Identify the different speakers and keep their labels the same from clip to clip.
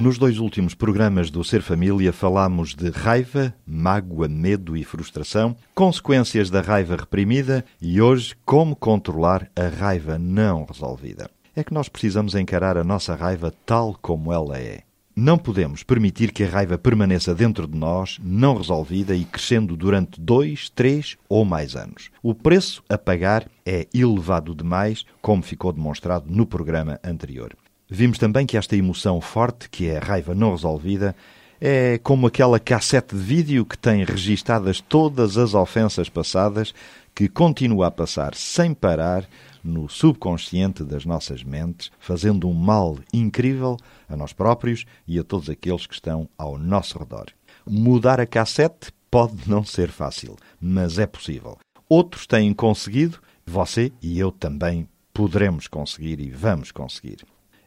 Speaker 1: Nos dois últimos programas do Ser Família falámos de raiva, mágoa, medo e frustração, consequências da raiva reprimida e hoje como controlar a raiva não resolvida. É que nós precisamos encarar a nossa raiva tal como ela é. Não podemos permitir que a raiva permaneça dentro de nós, não resolvida e crescendo durante dois, três ou mais anos. O preço a pagar é elevado demais, como ficou demonstrado no programa anterior. Vimos também que esta emoção forte, que é a raiva não resolvida, é como aquela cassete de vídeo que tem registadas todas as ofensas passadas, que continua a passar sem parar no subconsciente das nossas mentes, fazendo um mal incrível a nós próprios e a todos aqueles que estão ao nosso redor. Mudar a cassete pode não ser fácil, mas é possível. Outros têm conseguido, você e eu também poderemos conseguir e vamos conseguir.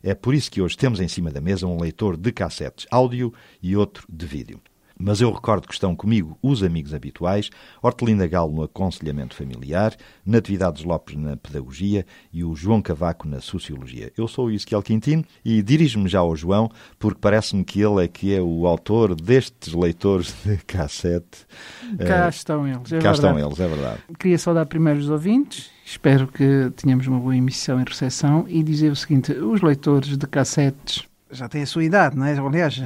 Speaker 1: É por isso que hoje temos em cima da mesa um leitor de cassetes áudio e outro de vídeo. Mas eu recordo que estão comigo os amigos habituais, Hortelinda Galo no aconselhamento familiar, Natividades Lopes na pedagogia e o João Cavaco na sociologia. Eu sou o Isquiel Quintino e dirijo-me já ao João, porque parece-me que ele é que é o autor destes leitores de cassete.
Speaker 2: Cá uh, estão eles, é
Speaker 1: Cá
Speaker 2: verdade.
Speaker 1: estão eles, é verdade.
Speaker 2: Queria saudar primeiro os ouvintes, espero que tenhamos uma boa emissão e recepção e dizer o seguinte, os leitores de cassetes já têm a sua idade, não é? Aliás,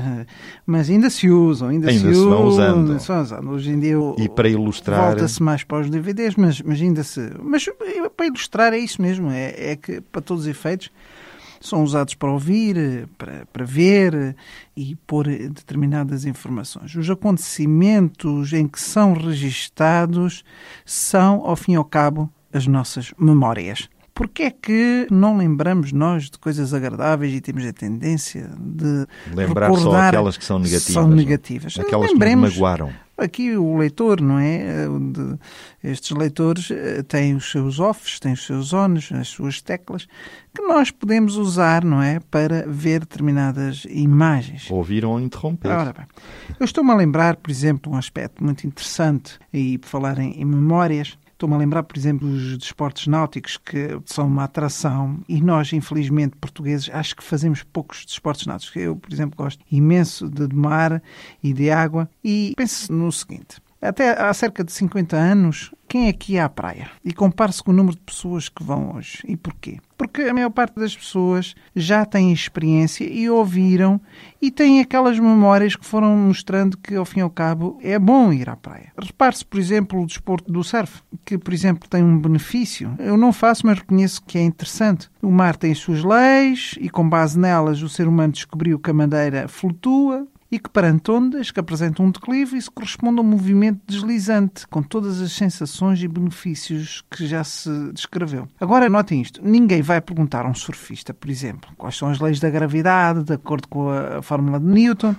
Speaker 2: mas ainda se usam, ainda,
Speaker 1: ainda
Speaker 2: se,
Speaker 1: se vão
Speaker 2: usam,
Speaker 1: usando.
Speaker 2: se vão usando. Hoje em dia
Speaker 1: e para ilustrar
Speaker 2: volta-se mais para os DVDs, mas, mas ainda se. Mas para ilustrar é isso mesmo, é, é que para todos os efeitos são usados para ouvir, para, para ver e pôr determinadas informações. Os acontecimentos em que são registados são, ao fim e ao cabo, as nossas memórias. Porquê é que não lembramos nós de coisas agradáveis e temos a tendência de
Speaker 1: lembrar só aquelas que são negativas?
Speaker 2: São negativas.
Speaker 1: Aquelas
Speaker 2: Lembremos,
Speaker 1: que nos magoaram.
Speaker 2: Aqui o leitor, não é? Estes leitores têm os seus offs, têm os seus ons, as suas teclas, que nós podemos usar, não é? Para ver determinadas imagens.
Speaker 1: Ouvir ou interromper.
Speaker 2: Ora bem, eu estou-me a lembrar, por exemplo, um aspecto muito interessante, e por falar em, em memórias, Estou-me a lembrar, por exemplo, os desportos náuticos, que são uma atração, e nós, infelizmente, portugueses, acho que fazemos poucos desportos náuticos. Eu, por exemplo, gosto imenso de mar e de água, e penso no seguinte. Até há cerca de 50 anos, quem é que ia à praia? E compare-se com o número de pessoas que vão hoje. E porquê? Porque a maior parte das pessoas já têm experiência e ouviram e têm aquelas memórias que foram mostrando que, ao fim e ao cabo, é bom ir à praia. Repare-se, por exemplo, o desporto do surf, que, por exemplo, tem um benefício. Eu não faço, mas reconheço que é interessante. O mar tem as suas leis e, com base nelas, o ser humano descobriu que a madeira flutua, e que perante ondas que apresentam um declive isso corresponde a um movimento deslizante, com todas as sensações e benefícios que já se descreveu. Agora, notem isto: ninguém vai perguntar a um surfista, por exemplo, quais são as leis da gravidade, de acordo com a fórmula de Newton,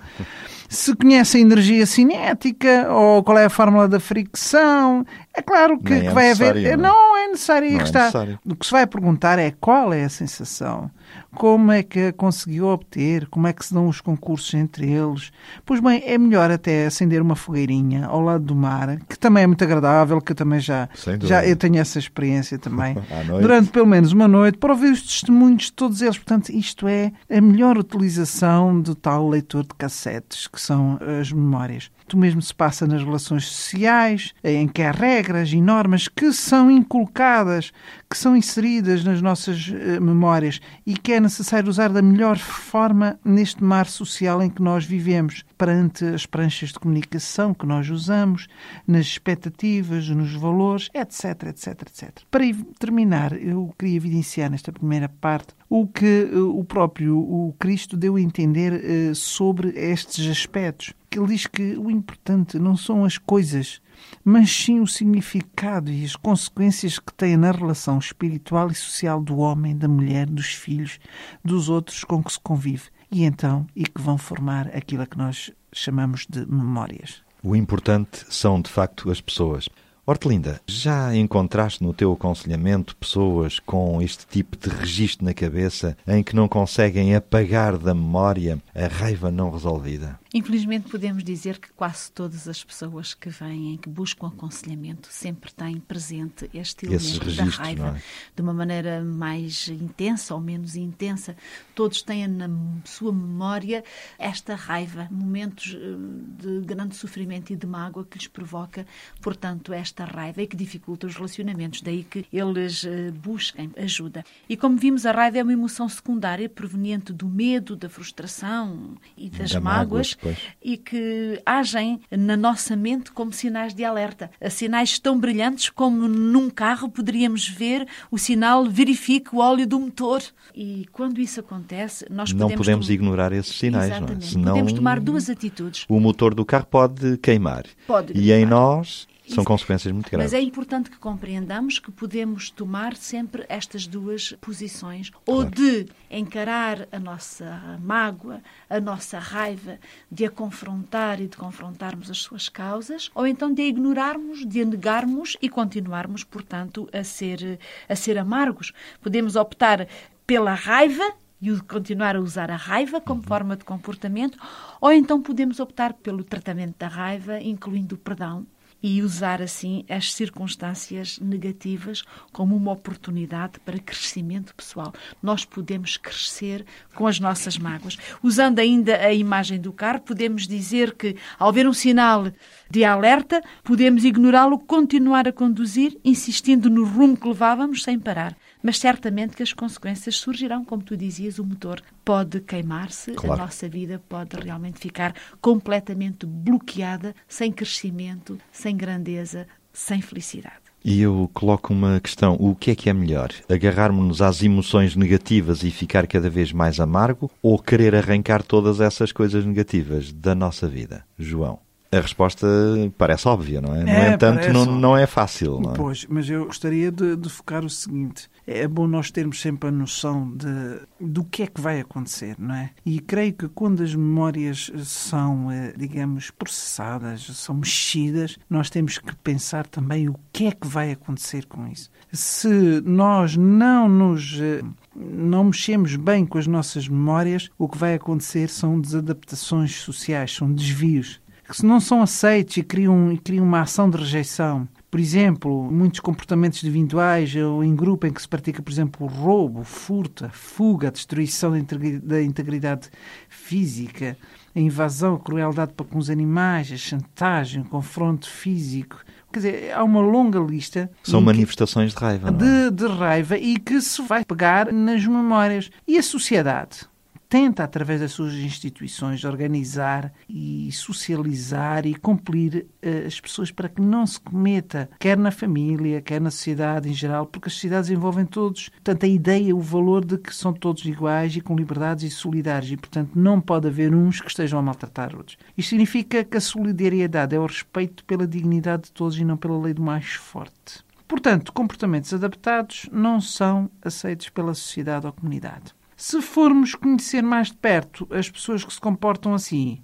Speaker 2: se conhece a energia cinética ou qual é a fórmula da fricção. É claro que,
Speaker 1: Nem
Speaker 2: que
Speaker 1: é
Speaker 2: vai haver.
Speaker 1: não.
Speaker 2: Não é necessário.
Speaker 1: Não é
Speaker 2: está.
Speaker 1: necessário.
Speaker 2: O que se vai perguntar é qual é a sensação, como é que a conseguiu obter, como é que se dão os concursos entre eles. Pois bem, é melhor até acender uma fogueirinha ao lado do mar, que também é muito agradável, que eu também já, já eu tenho essa experiência também. Durante pelo menos uma noite, para ouvir os testemunhos de todos eles. Portanto, isto é a melhor utilização do tal leitor de cassetes, que são as memórias. O mesmo se passa nas relações sociais, em que há regras e normas que são inculcadas, que são inseridas nas nossas eh, memórias e que é necessário usar da melhor forma neste mar social em que nós vivemos, perante as pranchas de comunicação que nós usamos, nas expectativas, nos valores, etc, etc, etc. Para terminar, eu queria evidenciar nesta primeira parte o que eh, o próprio o Cristo deu a entender eh, sobre estes aspectos. Ele diz que o importante não são as coisas, mas sim o significado e as consequências que têm na relação espiritual e social do homem, da mulher, dos filhos, dos outros com que se convive. E então, e que vão formar aquilo que nós chamamos de memórias.
Speaker 1: O importante são, de facto, as pessoas. Hortelinda, já encontraste no teu aconselhamento pessoas com este tipo de registro na cabeça em que não conseguem apagar da memória a raiva não resolvida?
Speaker 3: Infelizmente, podemos dizer que quase todas as pessoas que vêm, que buscam aconselhamento, sempre têm presente este elemento da raiva é? de uma maneira mais intensa ou menos intensa. Todos têm na sua memória esta raiva, momentos eh, de grande sofrimento e de mágoa que lhes provoca, portanto, esta raiva e que dificulta os relacionamentos. Daí que eles eh, busquem ajuda. E como vimos, a raiva é uma emoção secundária proveniente do medo, da frustração e das
Speaker 1: da
Speaker 3: mágoas e que agem na nossa mente como sinais de alerta. Sinais tão brilhantes como num carro poderíamos ver o sinal verifique o óleo do motor. E quando isso acontece, nós
Speaker 1: não
Speaker 3: podemos...
Speaker 1: podemos ignorar esses sinais,
Speaker 3: Exatamente.
Speaker 1: não é? Senão
Speaker 3: Podemos tomar duas atitudes.
Speaker 1: o motor do carro pode queimar.
Speaker 3: Pode
Speaker 1: E em
Speaker 3: queimar.
Speaker 1: nós são consequências muito graves.
Speaker 3: Mas é importante que compreendamos que podemos tomar sempre estas duas posições, ou de encarar a nossa mágoa, a nossa raiva, de a confrontar e de confrontarmos as suas causas, ou então de a ignorarmos, de a negarmos e continuarmos, portanto, a ser, a ser amargos. Podemos optar pela raiva e continuar a usar a raiva como forma de comportamento, ou então podemos optar pelo tratamento da raiva, incluindo o perdão, e usar assim as circunstâncias negativas como uma oportunidade para crescimento pessoal. Nós podemos crescer com as nossas mágoas. Usando ainda a imagem do carro, podemos dizer que ao ver um sinal de alerta, podemos ignorá-lo, continuar a conduzir, insistindo no rumo que levávamos sem parar. Mas certamente que as consequências surgirão, como tu dizias, o motor pode queimar-se,
Speaker 1: Claro.
Speaker 3: a nossa vida pode realmente ficar completamente bloqueada, sem crescimento, sem grandeza, sem felicidade.
Speaker 1: E eu coloco uma questão: o que é que é melhor? Agarrarmos-nos às emoções negativas e ficar cada vez mais amargo ou querer arrancar todas essas coisas negativas da nossa vida? João. A resposta parece óbvia, não é? no
Speaker 2: É,
Speaker 1: entanto, não, não é fácil. Não é?
Speaker 2: Pois, mas eu gostaria de, de focar o seguinte: é bom nós termos sempre a noção de, do que é que vai acontecer, não é? E creio que quando as memórias são, eh, digamos, processadas, são mexidas, nós temos que pensar também o que é que vai acontecer com isso. Se nós não nos. eh, não mexemos bem com as nossas memórias, o que vai acontecer são desadaptações sociais, são desvios que se não são aceitos e criam, e criam uma ação de rejeição. Por exemplo, muitos comportamentos individuais ou em grupo em que se pratica, por exemplo, o roubo, furto, a fuga, a destruição da integri- da integridade física, a invasão, a crueldade para com os animais, a chantagem, o confronto físico. Quer dizer, há uma longa lista
Speaker 1: São manifestações de raiva. É?
Speaker 2: de, de raiva e que se vai pegar nas memórias. E a sociedade tenta, através das suas instituições, organizar e socializar e cumprir eh, as pessoas para que não se cometa, quer na família, quer na sociedade em geral, porque as sociedades envolvem todos. Portanto, a ideia, o valor de que são todos iguais e com liberdades e solidários e, portanto, não pode haver uns que estejam a maltratar outros. Isto significa que a solidariedade é o respeito pela dignidade de todos e não pela lei do mais forte. Portanto, comportamentos adaptados não são aceitos pela sociedade ou comunidade. Se formos conhecer mais de perto as pessoas que se comportam assim,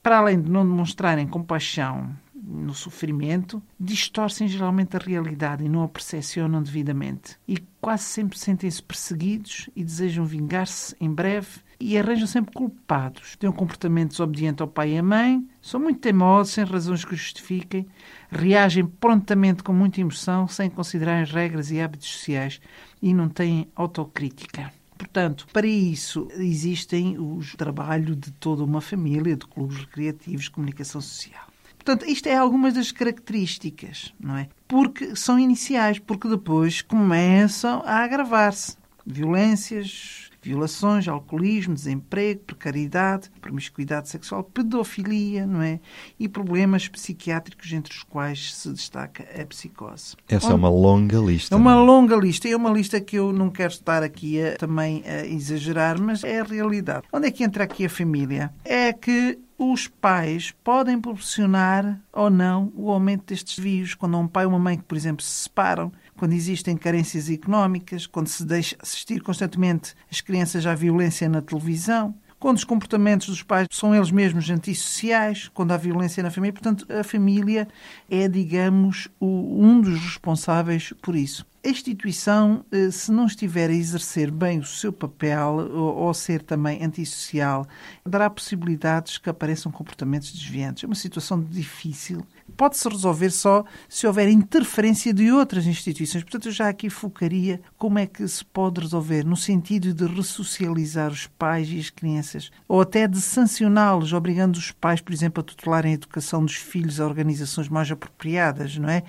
Speaker 2: para além de não demonstrarem compaixão no sofrimento, distorcem geralmente a realidade e não a percepcionam devidamente. E quase sempre sentem-se perseguidos e desejam vingar-se em breve e arranjam sempre culpados. Têm um comportamento desobediente ao pai e à mãe, são muito teimosos, sem razões que justifiquem, reagem prontamente com muita emoção, sem considerar as regras e hábitos sociais e não têm autocrítica. Portanto, para isso existem os trabalho de toda uma família, de clubes recreativos, comunicação social. Portanto, isto é algumas das características, não é? Porque são iniciais, porque depois começam a agravar-se. Violências, violações, alcoolismo, desemprego, precariedade, promiscuidade sexual, pedofilia, não é? E problemas psiquiátricos, entre os quais se destaca a psicose.
Speaker 1: Essa é uma longa lista.
Speaker 2: É uma
Speaker 1: não é?
Speaker 2: longa lista. É uma lista que eu não quero estar aqui a, também a exagerar, mas é a realidade. Onde é que entra aqui a família? É que os pais podem proporcionar ou não o aumento destes desvios. Quando há um pai ou uma mãe que, por exemplo, se separam, quando existem carências económicas, quando se deixa assistir constantemente as crianças à violência na televisão, quando os comportamentos dos pais são eles mesmos antissociais, quando há violência na família. Portanto, a família é, digamos, o, um dos responsáveis por isso. A instituição, eh, se não estiver a exercer bem o seu papel ou ser também antissocial, dará possibilidades que apareçam comportamentos desviantes. É uma situação difícil. Pode-se resolver só se houver interferência de outras instituições. Portanto, eu já aqui focaria como é que se pode resolver, no sentido de ressocializar os pais e as crianças, ou até de sancioná-los, obrigando os pais, por exemplo, a tutelarem a educação dos filhos a organizações mais apropriadas, não é?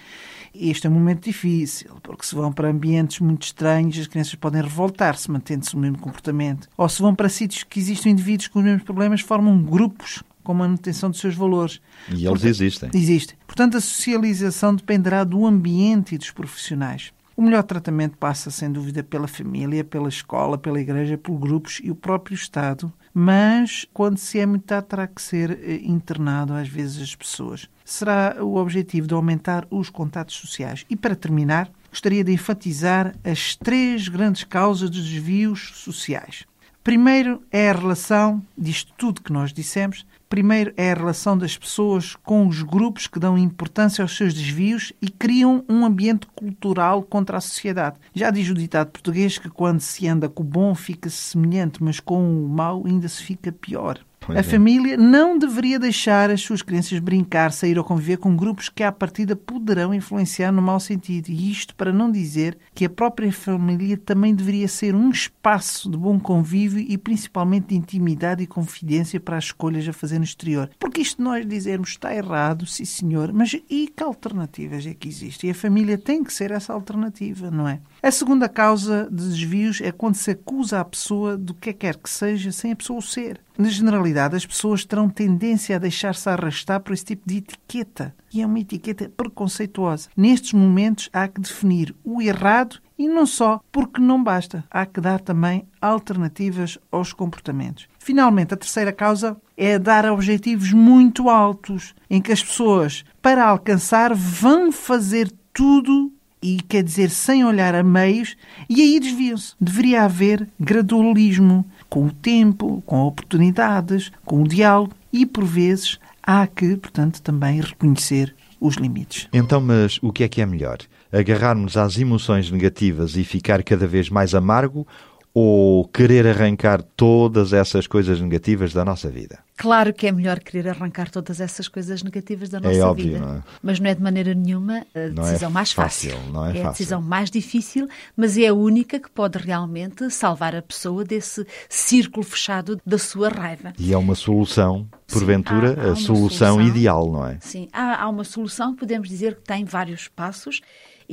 Speaker 2: Este é um momento difícil, porque se vão para ambientes muito estranhos, as crianças podem revoltar-se, mantendo-se o mesmo comportamento. Ou se vão para sítios que existem indivíduos com os mesmos problemas, formam grupos com manutenção dos seus valores.
Speaker 1: E eles Portanto, existem.
Speaker 2: Existem. Portanto, a socialização dependerá do ambiente e dos profissionais. O melhor tratamento passa, sem dúvida, pela família, pela escola, pela igreja, por grupos e o próprio Estado. Mas, quando se é muito tarde, terá que ser eh, internado, às vezes, as pessoas. Será o objetivo de aumentar os contatos sociais. E, para terminar, gostaria de enfatizar as três grandes causas de desvios sociais. Primeiro é a relação, disto tudo que nós dissemos, primeiro é a relação das pessoas com os grupos que dão importância aos seus desvios e criam um ambiente cultural contra a sociedade. Já diz o ditado português que quando se anda com o bom fica-se semelhante, mas com o mau ainda se fica pior. Pois a é. família não deveria deixar as suas crianças brincar, sair ou conviver com grupos que, à partida, poderão influenciar no mau sentido. E isto para não dizer que a própria família também deveria ser um espaço de bom convívio e, principalmente, de intimidade e confidência para as escolhas a fazer no exterior. Porque isto nós dizermos está errado, sim senhor, mas e que alternativas é que existem? E a família tem que ser essa alternativa, não é? A segunda causa de desvios é quando se acusa a pessoa do que quer que seja sem a pessoa o ser. Na generalidade, as pessoas terão tendência a deixar-se arrastar por esse tipo de etiqueta. E é uma etiqueta preconceituosa. Nestes momentos, há que definir o errado e não só, porque não basta. Há que dar também alternativas aos comportamentos. Finalmente, a terceira causa é dar objetivos muito altos, em que as pessoas, para alcançar, vão fazer tudo e quer dizer sem olhar a meios, e aí desviam-se. Deveria haver gradualismo, com o tempo, com oportunidades, com o diálogo e, por vezes, há que, portanto, também reconhecer os limites.
Speaker 1: Então, mas o que é que é melhor? Agarrarmos às emoções negativas e ficar cada vez mais amargo ou querer arrancar todas essas coisas negativas da nossa vida?
Speaker 3: Claro que é melhor querer arrancar todas essas coisas negativas da é nossa é óbvio, vida. Não é? Mas não é de maneira nenhuma a não decisão é mais fácil.
Speaker 1: fácil. Não é, é
Speaker 3: fácil. a decisão mais difícil, mas é a única que pode realmente salvar a pessoa desse círculo fechado da sua raiva.
Speaker 1: E é uma solução, porventura, Sim, há, há a solução, solução, ideal, não é?
Speaker 3: Sim, há, há uma solução, podemos dizer que tem vários passos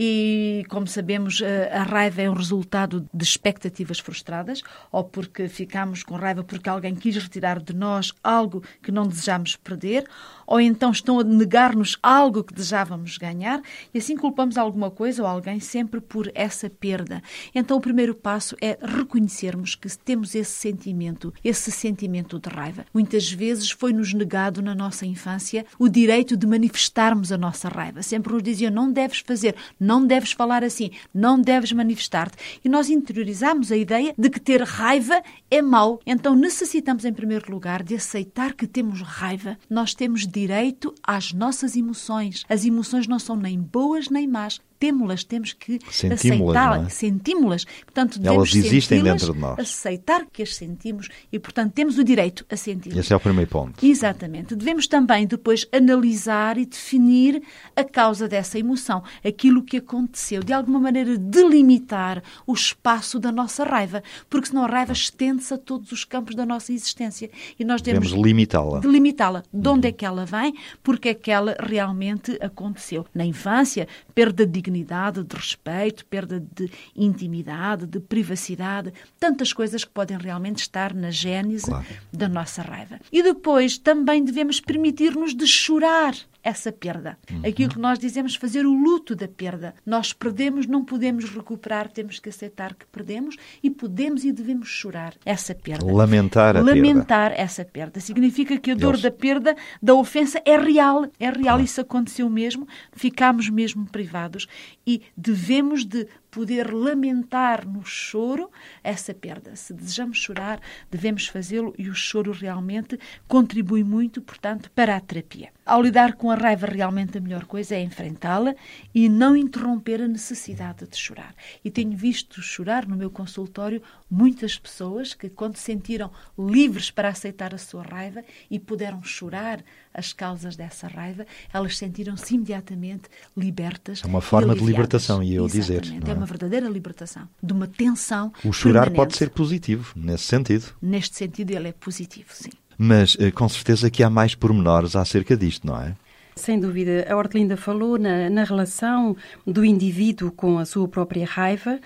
Speaker 3: e, como sabemos, a raiva é um resultado de expectativas frustradas ou porque ficamos com raiva porque alguém quis retirar de nós algo que não desejamos perder ou então estão a negar-nos algo que desejávamos ganhar e assim culpamos alguma coisa ou alguém sempre por essa perda. Então o primeiro passo é reconhecermos que temos esse sentimento, esse sentimento de raiva. Muitas vezes foi-nos negado na nossa infância o direito de manifestarmos a nossa raiva. Sempre nos diziam não deves fazer, não deves falar assim, não deves manifestar-te. E nós interiorizamos a ideia de que ter raiva é mau. Então necessitamos em primeiro lugar de aceitar que temos raiva. Nós temos direito às nossas emoções. As emoções não são nem boas nem más temos-las, temos que aceitá-las, é? sentimos-las. Portanto,
Speaker 1: Elas existem dentro de nós.
Speaker 3: Aceitar que as sentimos e, portanto, temos o direito a sentir.
Speaker 1: Esse é o primeiro ponto.
Speaker 3: Exatamente. Devemos também depois analisar e definir a causa dessa emoção, aquilo que aconteceu, de alguma maneira delimitar o espaço da nossa raiva, porque senão a raiva estende-se a todos os campos da nossa existência e nós
Speaker 1: devemos limitá-la.
Speaker 3: Delimitá-la. De onde uhum. é que ela vem? Porque é que ela realmente aconteceu? Na infância, perda de dignidade, de respeito, perda de intimidade, de privacidade, tantas coisas que podem realmente estar na gênese claro. da nossa raiva. E depois também devemos permitir-nos de chorar essa perda. Uhum. Aquilo que nós dizemos fazer o luto da perda. Nós perdemos, não podemos recuperar, temos que aceitar que perdemos e podemos e devemos chorar essa perda.
Speaker 1: Lamentar a
Speaker 3: Lamentar
Speaker 1: perda.
Speaker 3: essa perda. Significa que a dor da perda, da ofensa, é real. É real, isso aconteceu mesmo. Ficámos mesmo privados e devemos de poder lamentar no choro essa perda. Se desejamos chorar, devemos fazê-lo e o choro realmente contribui muito, portanto, para a terapia. Ao lidar com a raiva, realmente a melhor coisa é enfrentá-la e não interromper a necessidade de chorar. E tenho visto chorar no meu consultório muitas pessoas que, quando se sentiram livres para aceitar a sua raiva e puderam chorar as causas dessa raiva, elas sentiram-se imediatamente libertas.
Speaker 1: É uma forma de libertação,
Speaker 3: e
Speaker 1: eu dizer.
Speaker 3: É? é? uma verdadeira libertação de uma tensão.
Speaker 1: O chorar
Speaker 3: permanente.
Speaker 1: pode ser positivo, nesse sentido.
Speaker 3: Neste sentido, ele é positivo, sim.
Speaker 1: Mas eh, com certeza que há mais pormenores acerca disto, não é?
Speaker 4: Sem dúvida. A Hortelinda falou na, na relação do indivíduo com a sua própria raiva.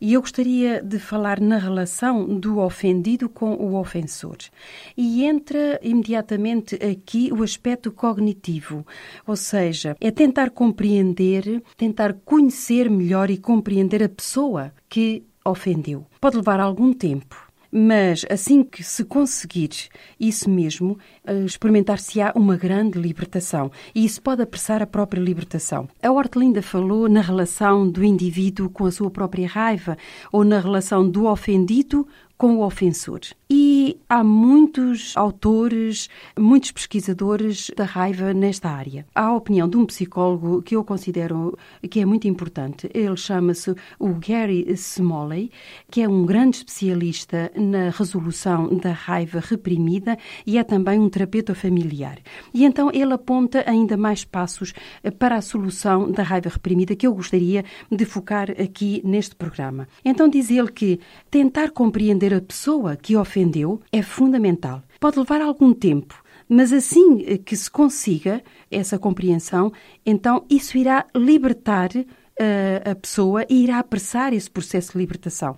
Speaker 4: E eu gostaria de falar na relação do ofendido com o ofensor. E entra imediatamente aqui o aspecto cognitivo, ou seja, é tentar compreender, tentar conhecer melhor e compreender a pessoa que ofendeu. Pode levar algum tempo, mas assim que se conseguir isso mesmo, eh, experimentar-se-á uma grande libertação. E isso pode apressar a própria libertação. A Hortelinda falou na relação do indivíduo com a sua própria raiva ou na relação do ofendido com o ofensor. E há muitos autores, muitos pesquisadores da raiva nesta área. Há a opinião de um psicólogo que eu considero que é muito importante. Ele chama-se o Gary Smalley, que é um grande especialista na resolução da raiva reprimida e é também um terapeuta familiar. E então ele aponta ainda mais passos para a solução da raiva reprimida que eu gostaria de focar aqui neste programa. Então diz ele que tentar compreender a pessoa que ofendeu é fundamental. Pode levar algum tempo, mas assim que se consiga essa compreensão, então isso irá libertar a, a pessoa e irá apressar esse processo de libertação.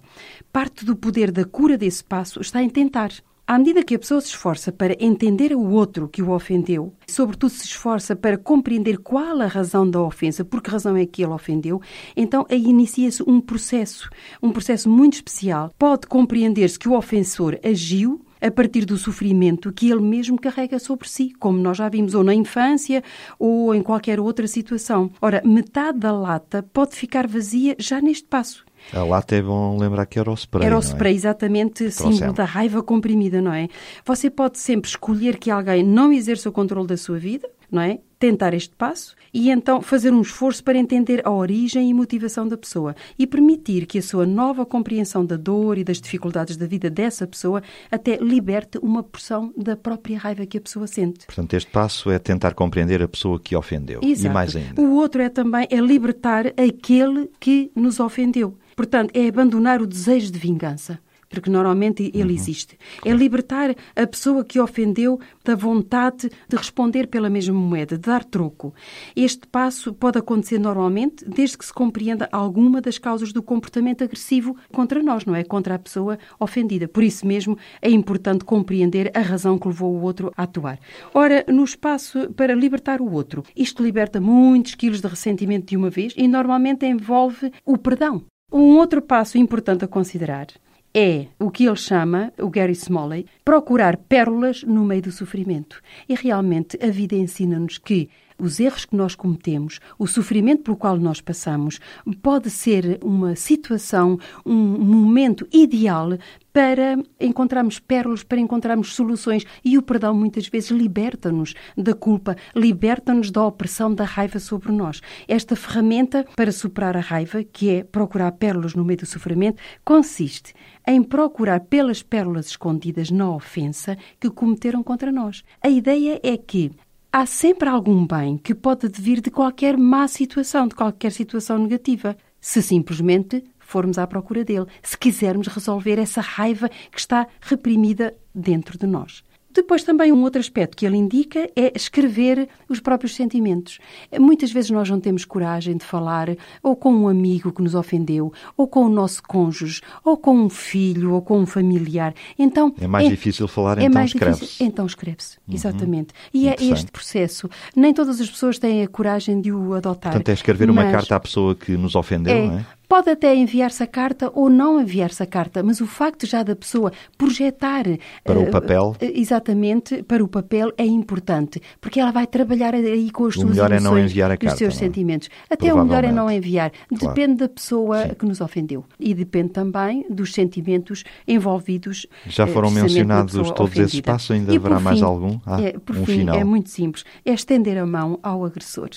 Speaker 4: Parte do poder da cura desse passo está em tentar. À medida que a pessoa se esforça para entender o outro que o ofendeu, sobretudo se esforça para compreender qual a razão da ofensa, por que razão é que ele ofendeu, então aí inicia-se um processo, um processo muito especial. Pode compreender-se que o ofensor agiu a partir do sofrimento que ele mesmo carrega sobre si, como nós já vimos ou na infância ou em qualquer outra situação. Ora, metade da lata pode ficar vazia já neste passo.
Speaker 1: A lata é bom lembrar que era o spray.
Speaker 4: Era o
Speaker 1: é?
Speaker 4: spray, é? exatamente, símbolo da raiva comprimida, não é? Você pode sempre escolher que alguém não exerça o controle da sua vida, não é? Tentar este passo e então fazer um esforço para entender a origem e motivação da pessoa e permitir que a sua nova compreensão da dor e das dificuldades da vida dessa pessoa até liberte uma porção da própria raiva que a pessoa sente.
Speaker 1: Portanto, este passo é tentar compreender a pessoa que ofendeu.
Speaker 4: Exato.
Speaker 1: E mais ainda.
Speaker 4: O outro é também é libertar aquele que nos ofendeu. Portanto, é abandonar o desejo de vingança porque normalmente ele uhum. existe. É libertar a pessoa que ofendeu da vontade de responder pela mesma moeda, de dar troco. Este passo pode acontecer normalmente desde que se compreenda alguma das causas do comportamento agressivo contra nós, não é? Contra a pessoa ofendida. Por isso mesmo é importante compreender a razão que levou o outro a atuar. Ora, no espaço para libertar o outro, isto liberta muitos quilos de ressentimento de uma vez e normalmente envolve o perdão. Um outro passo importante a considerar é o que ele chama, o Gary Smalley, procurar pérolas no meio do sofrimento. E realmente a vida ensina-nos que os erros que nós cometemos, o sofrimento pelo qual nós passamos, pode ser uma situação, um momento ideal para encontrarmos pérolas, para encontrarmos soluções. E o perdão muitas vezes liberta-nos da culpa, liberta-nos da opressão da raiva sobre nós. Esta ferramenta para superar a raiva, que é procurar pérolas no meio do sofrimento, consiste em procurar pelas pérolas escondidas na ofensa que cometeram contra nós. A ideia é que há sempre algum bem que pode vir de qualquer má situação, de qualquer situação negativa, se simplesmente formos à procura dele, se quisermos resolver essa raiva que está reprimida dentro de nós. Depois, também, um outro aspecto que ele indica é escrever os próprios sentimentos. Muitas vezes nós não temos coragem de falar ou com um amigo que nos ofendeu, ou com o nosso cônjuge, ou com um filho, ou com um familiar. Então,
Speaker 1: é mais é, difícil falar, é então escreve-se.
Speaker 4: Então escreve-se, uhum. exatamente. E é este processo. Nem todas as pessoas têm a coragem de o adotar.
Speaker 1: Portanto, é escrever uma carta à pessoa que nos ofendeu,
Speaker 4: é,
Speaker 1: não é?
Speaker 4: Pode até enviar-se a carta ou não enviar-se a carta, mas o facto já da pessoa projetar.
Speaker 1: Para o papel?
Speaker 4: Exatamente, para o papel é importante, porque ela vai trabalhar aí com as
Speaker 1: o
Speaker 4: suas
Speaker 1: melhor
Speaker 4: emoções,
Speaker 1: é não enviar a
Speaker 4: os
Speaker 1: carta,
Speaker 4: seus
Speaker 1: não?
Speaker 4: sentimentos. Até o melhor é não enviar.
Speaker 1: Claro.
Speaker 4: Depende da pessoa
Speaker 1: Sim.
Speaker 4: que nos ofendeu. E depende também dos sentimentos envolvidos.
Speaker 1: Já
Speaker 4: eh,
Speaker 1: foram mencionados todos esses
Speaker 4: ofendida.
Speaker 1: passos? Ainda
Speaker 4: E,
Speaker 1: haverá
Speaker 4: por
Speaker 1: mais
Speaker 4: fim,
Speaker 1: algum? Ah,
Speaker 4: é, por
Speaker 1: um
Speaker 4: fim,
Speaker 1: final.
Speaker 4: é muito simples. É estender a mão ao agressor.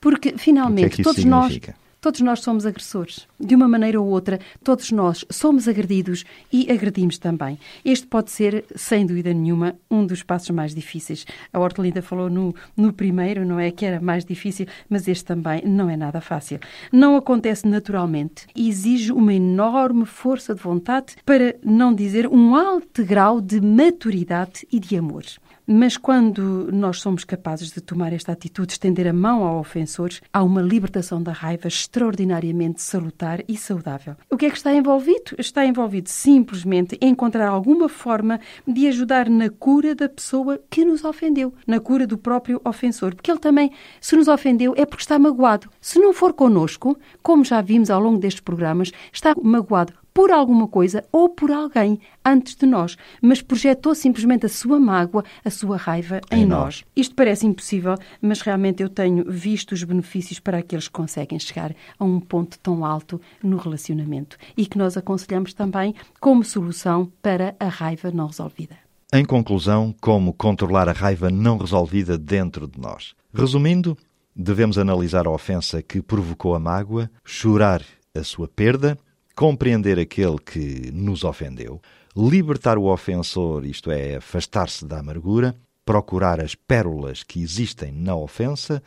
Speaker 4: Porque, finalmente,
Speaker 1: que é que
Speaker 4: todos nós
Speaker 1: significa?
Speaker 4: Todos nós somos agressores. De uma maneira ou outra, todos nós somos agredidos e agredimos também. Este pode ser, sem dúvida nenhuma, um dos passos mais difíceis. A Hortelinda falou no, no primeiro, não é? Que era mais difícil, mas este também não é nada fácil. Não acontece naturalmente exige uma enorme força de vontade, para não dizer um alto grau de maturidade e de amor. Mas quando nós somos capazes de tomar esta atitude, de estender a mão ao ofensor, há uma libertação da raiva extraordinariamente salutar e saudável. O que é que está envolvido? Está envolvido simplesmente encontrar alguma forma de ajudar na cura da pessoa que nos ofendeu, na cura do próprio ofensor. Porque ele também, se nos ofendeu, é porque está magoado. Se não for connosco, como já vimos ao longo destes programas, está magoado por alguma coisa ou por alguém antes de nós, mas projetou simplesmente a sua mágoa, a sua raiva em,
Speaker 1: Em
Speaker 4: nós.
Speaker 1: nós.
Speaker 4: Isto parece impossível, mas realmente eu tenho visto os benefícios para aqueles que conseguem chegar a um ponto tão alto no relacionamento e que nós aconselhamos também como solução para a raiva não resolvida.
Speaker 1: Em conclusão, como controlar a raiva não resolvida dentro de nós? Resumindo, devemos analisar a ofensa que provocou a mágoa, chorar a sua perda, compreender aquele que nos ofendeu, libertar o ofensor, isto é, afastar-se da amargura, procurar as pérolas que existem na ofensa,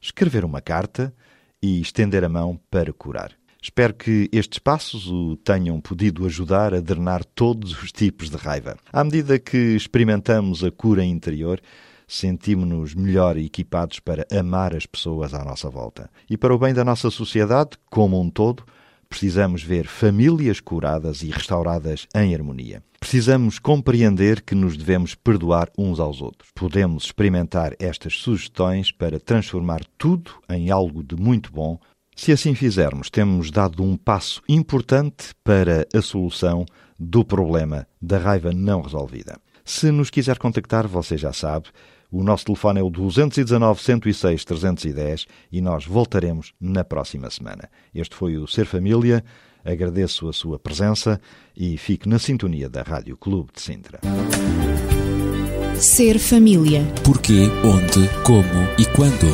Speaker 1: escrever uma carta e estender a mão para curar. Espero que estes passos o tenham podido ajudar a drenar todos os tipos de raiva. À medida que experimentamos a cura interior, sentimos-nos melhor equipados para amar as pessoas à nossa volta. E para o bem da nossa sociedade, como um todo, precisamos ver famílias curadas e restauradas em harmonia. Precisamos compreender que nos devemos perdoar uns aos outros. Podemos experimentar estas sugestões para transformar tudo em algo de muito bom. Se assim fizermos, temos dado um passo importante para a solução do problema da raiva não resolvida. Se nos quiser contactar, você já sabe, o nosso telefone é o 219 106 310 e nós voltaremos na próxima semana. Este foi o Ser Família. Agradeço a sua presença e fique na sintonia da Rádio Clube de Sintra.
Speaker 5: Ser família.
Speaker 6: Porquê, onde, como e quando.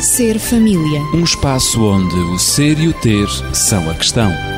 Speaker 5: Ser família.
Speaker 6: Um espaço onde o ser e o ter são a questão.